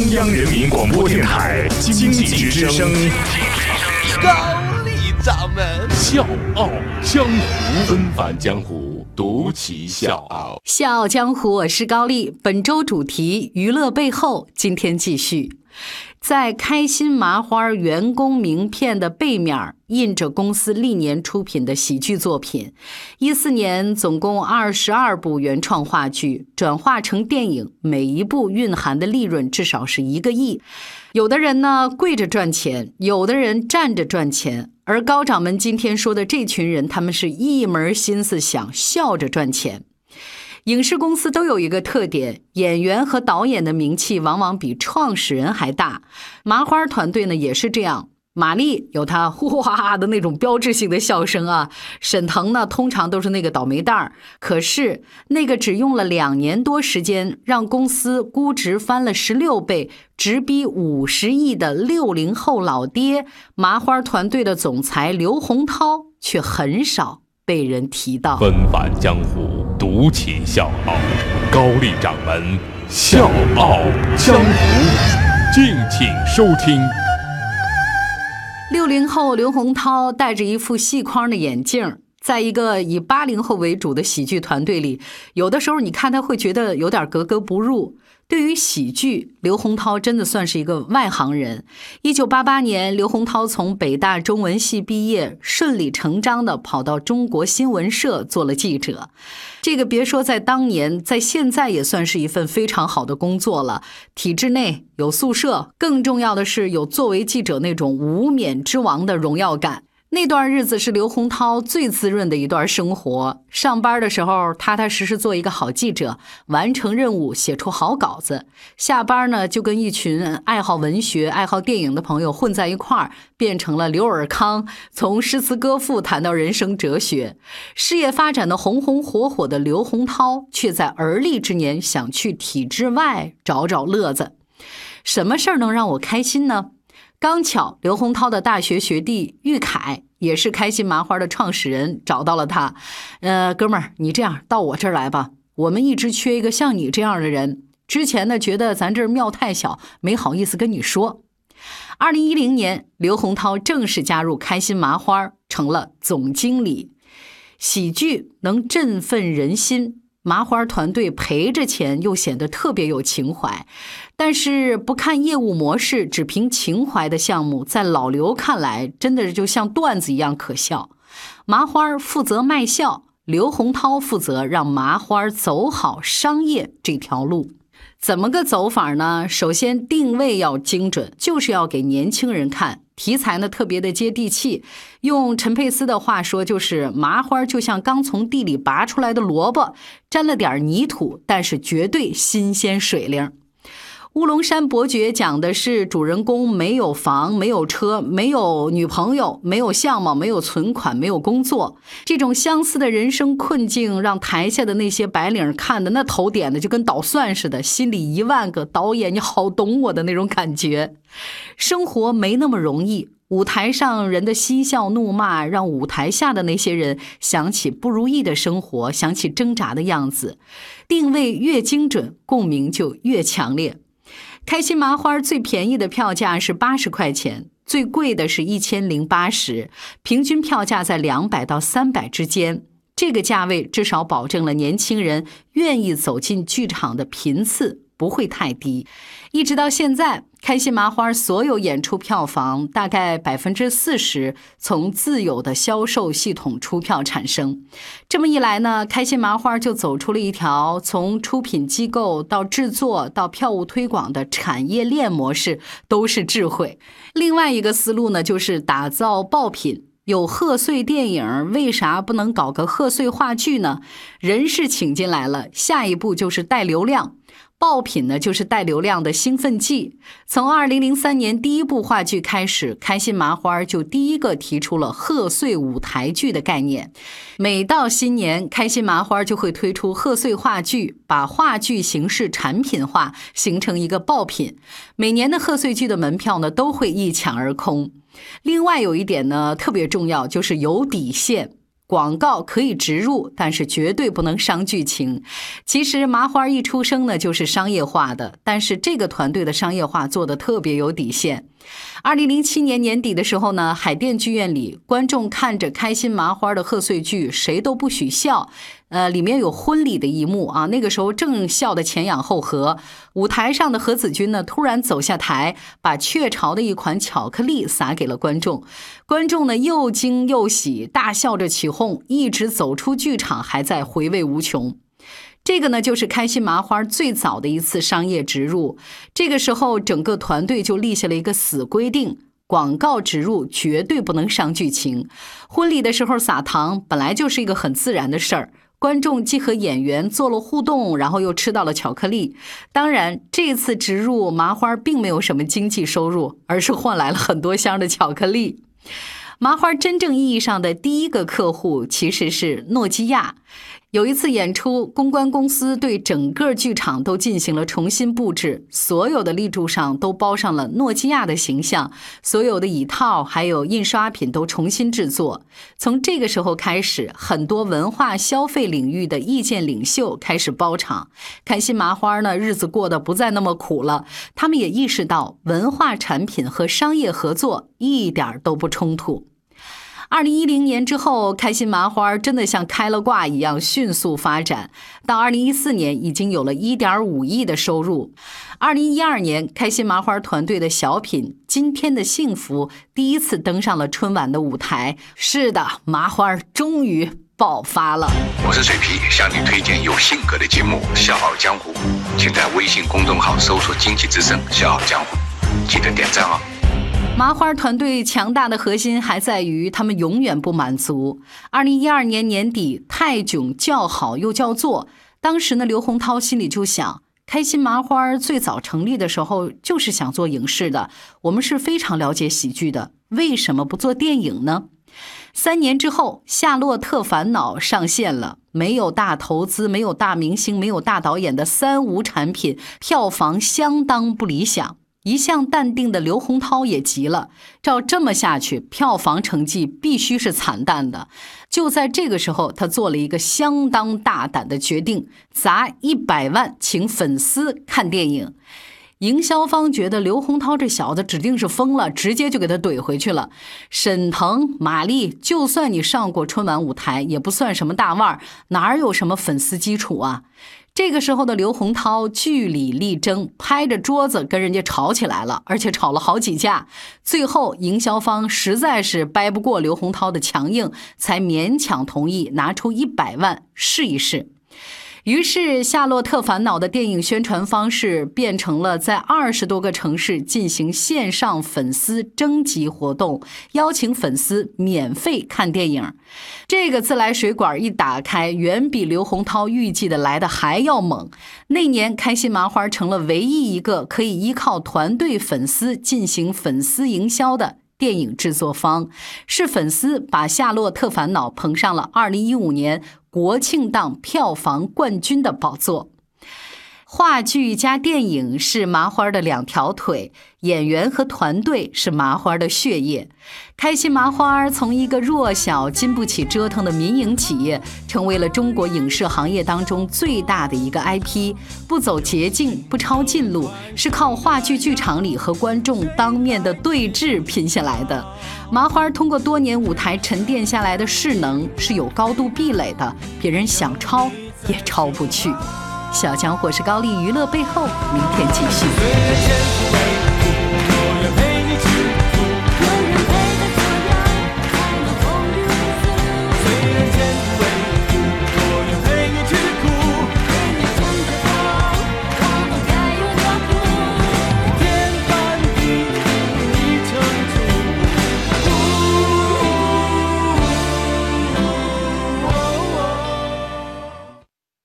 中央人民广播电台经济之声，高丽掌门笑傲江湖，纷返江湖，独骑笑傲。笑傲江湖，我是高丽。本周主题娱乐背后，今天继续。在开心麻花员工名片的背面印着公司历年出品的喜剧作品。一四年总共二十二部原创话剧转化成电影，每一部蕴含的利润至少是一个亿。有的人呢跪着赚钱，有的人站着赚钱。而高掌门今天说的这群人，他们是一门心思想笑着赚钱。影视公司都有一个特点，演员和导演的名气往往比创始人还大。麻花团队呢也是这样，马丽有她呼呼哈哈的那种标志性的笑声啊，沈腾呢通常都是那个倒霉蛋儿。可是那个只用了两年多时间，让公司估值翻了十六倍，直逼五十亿的六零后老爹，麻花团队的总裁刘洪涛却很少被人提到。纷繁江湖。独起笑傲，高丽掌门笑傲江湖，敬请收听。六零后刘洪涛戴着一副细框的眼镜，在一个以八零后为主的喜剧团队里，有的时候你看他会觉得有点格格不入。对于喜剧，刘洪涛真的算是一个外行人。一九八八年，刘洪涛从北大中文系毕业，顺理成章的跑到中国新闻社做了记者。这个别说在当年，在现在也算是一份非常好的工作了。体制内有宿舍，更重要的是有作为记者那种无冕之王的荣耀感。那段日子是刘洪涛最滋润的一段生活。上班的时候，踏踏实实做一个好记者，完成任务，写出好稿子。下班呢，就跟一群爱好文学、爱好电影的朋友混在一块儿，变成了刘尔康，从诗词歌赋谈到人生哲学。事业发展的红红火火的刘洪涛，却在而立之年想去体制外找找乐子。什么事儿能让我开心呢？刚巧，刘洪涛的大学学弟玉凯也是开心麻花的创始人，找到了他。呃，哥们儿，你这样到我这儿来吧，我们一直缺一个像你这样的人。之前呢，觉得咱这儿庙太小，没好意思跟你说。二零一零年，刘洪涛正式加入开心麻花，成了总经理。喜剧能振奋人心。麻花团队赔着钱，又显得特别有情怀。但是不看业务模式，只凭情怀的项目，在老刘看来，真的就像段子一样可笑。麻花负责卖笑，刘洪涛负责让麻花走好商业这条路。怎么个走法呢？首先定位要精准，就是要给年轻人看。题材呢特别的接地气，用陈佩斯的话说，就是麻花就像刚从地里拔出来的萝卜，沾了点泥土，但是绝对新鲜水灵。乌龙山伯爵讲的是主人公没有房、没有车、没有女朋友、没有相貌、没有存款、没有工作，这种相似的人生困境，让台下的那些白领看的那头点的就跟捣蒜似的，心里一万个导演你好懂我的那种感觉。生活没那么容易，舞台上人的嬉笑怒骂，让舞台下的那些人想起不如意的生活，想起挣扎的样子。定位越精准，共鸣就越强烈。开心麻花最便宜的票价是八十块钱，最贵的是一千零八十，平均票价在两百到三百之间。这个价位至少保证了年轻人愿意走进剧场的频次。不会太低，一直到现在，开心麻花所有演出票房大概百分之四十从自有的销售系统出票产生。这么一来呢，开心麻花就走出了一条从出品机构到制作到票务推广的产业链模式，都是智慧。另外一个思路呢，就是打造爆品。有贺岁电影，为啥不能搞个贺岁话剧呢？人是请进来了，下一步就是带流量。爆品呢，就是带流量的兴奋剂。从二零零三年第一部话剧开始，开心麻花就第一个提出了贺岁舞台剧的概念。每到新年，开心麻花就会推出贺岁话剧，把话剧形式产品化，形成一个爆品。每年的贺岁剧的门票呢，都会一抢而空。另外有一点呢，特别重要，就是有底线。广告可以植入，但是绝对不能伤剧情。其实麻花一出生呢就是商业化的，但是这个团队的商业化做的特别有底线。二零零七年年底的时候呢，海淀剧院里，观众看着开心麻花的贺岁剧《谁都不许笑》，呃，里面有婚礼的一幕啊，那个时候正笑得前仰后合。舞台上的何子君呢，突然走下台，把雀巢的一款巧克力撒给了观众，观众呢又惊又喜，大笑着起哄，一直走出剧场，还在回味无穷。这个呢，就是开心麻花最早的一次商业植入。这个时候，整个团队就立下了一个死规定：广告植入绝对不能伤剧情。婚礼的时候撒糖，本来就是一个很自然的事儿。观众既和演员做了互动，然后又吃到了巧克力。当然，这次植入麻花并没有什么经济收入，而是换来了很多箱的巧克力。麻花真正意义上的第一个客户其实是诺基亚。有一次演出，公关公司对整个剧场都进行了重新布置，所有的立柱上都包上了诺基亚的形象，所有的椅套还有印刷品都重新制作。从这个时候开始，很多文化消费领域的意见领袖开始包场。开心麻花呢，日子过得不再那么苦了。他们也意识到，文化产品和商业合作一点都不冲突。二零一零年之后，开心麻花真的像开了挂一样迅速发展。到二零一四年，已经有了一点五亿的收入。二零一二年，开心麻花团队的小品《今天的幸福》第一次登上了春晚的舞台。是的，麻花终于爆发了。我是水皮，向你推荐有性格的节目《笑傲江湖》，请在微信公众号搜索“经济之声笑傲江湖”，记得点赞哦。麻花团队强大的核心还在于他们永远不满足。二零一二年年底，泰囧叫好又叫座。当时呢，刘洪涛心里就想：开心麻花最早成立的时候就是想做影视的，我们是非常了解喜剧的，为什么不做电影呢？三年之后，《夏洛特烦恼》上线了，没有大投资、没有大明星、没有大导演的三无产品，票房相当不理想。一向淡定的刘洪涛也急了，照这么下去，票房成绩必须是惨淡的。就在这个时候，他做了一个相当大胆的决定，砸一百万请粉丝看电影。营销方觉得刘洪涛这小子指定是疯了，直接就给他怼回去了。沈腾、马丽，就算你上过春晚舞台，也不算什么大腕儿，哪有什么粉丝基础啊？这个时候的刘洪涛据理力争，拍着桌子跟人家吵起来了，而且吵了好几架。最后，营销方实在是掰不过刘洪涛的强硬，才勉强同意拿出一百万试一试。于是，《夏洛特烦恼》的电影宣传方式变成了在二十多个城市进行线上粉丝征集活动，邀请粉丝免费看电影。这个自来水管一打开，远比刘洪涛预计的来的还要猛。那年，开心麻花成了唯一一个可以依靠团队粉丝进行粉丝营销的。电影制作方是粉丝把《夏洛特烦恼》捧上了二零一五年国庆档票房冠军的宝座。话剧加电影是麻花的两条腿，演员和团队是麻花的血液。开心麻花从一个弱小、经不起折腾的民营企业，成为了中国影视行业当中最大的一个 IP。不走捷径，不抄近路，是靠话剧剧场里和观众当面的对峙拼下来的。麻花通过多年舞台沉淀下来的势能是有高度壁垒的，别人想抄也抄不去。小强或是高丽娱乐背后明天继续。